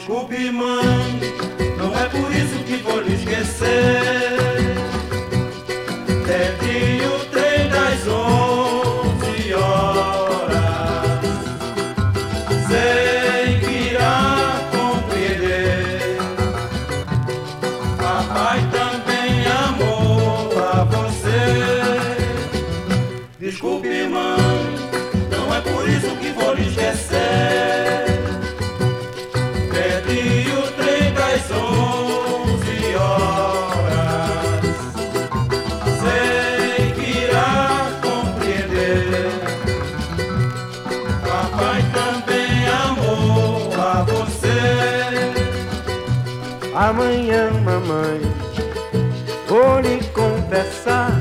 desculpe, mãe, não é por isso que vou lhe esquecer. Amanhã, mamãe, vou lhe confessar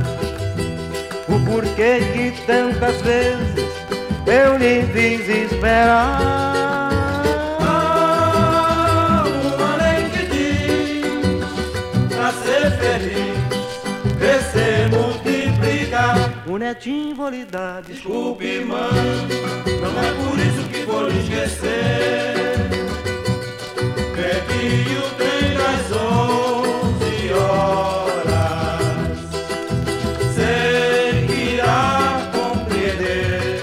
o porquê que tantas vezes eu lhe fiz esperar. Ser feliz, crescer, multiplicar. O netinho vou lhe dar. Desculpe, mãe, não é por isso que vou lhe esquecer. Perdi o trem das onze horas. Sei que irá compreender.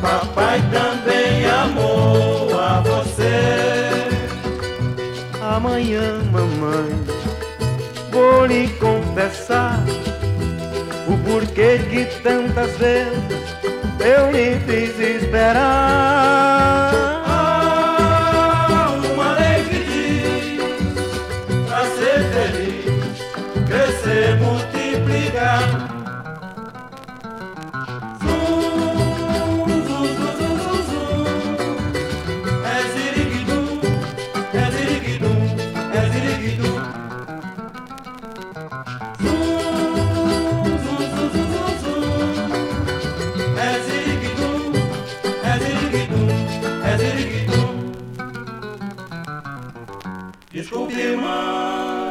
Papai também amou a você. Amanhã, vou lhe confessar o porquê de tantas vezes eu lhe fiz esperar. Ah, uma lei que diz pra ser feliz, crescer, multiplicar. Desculpe, irmão.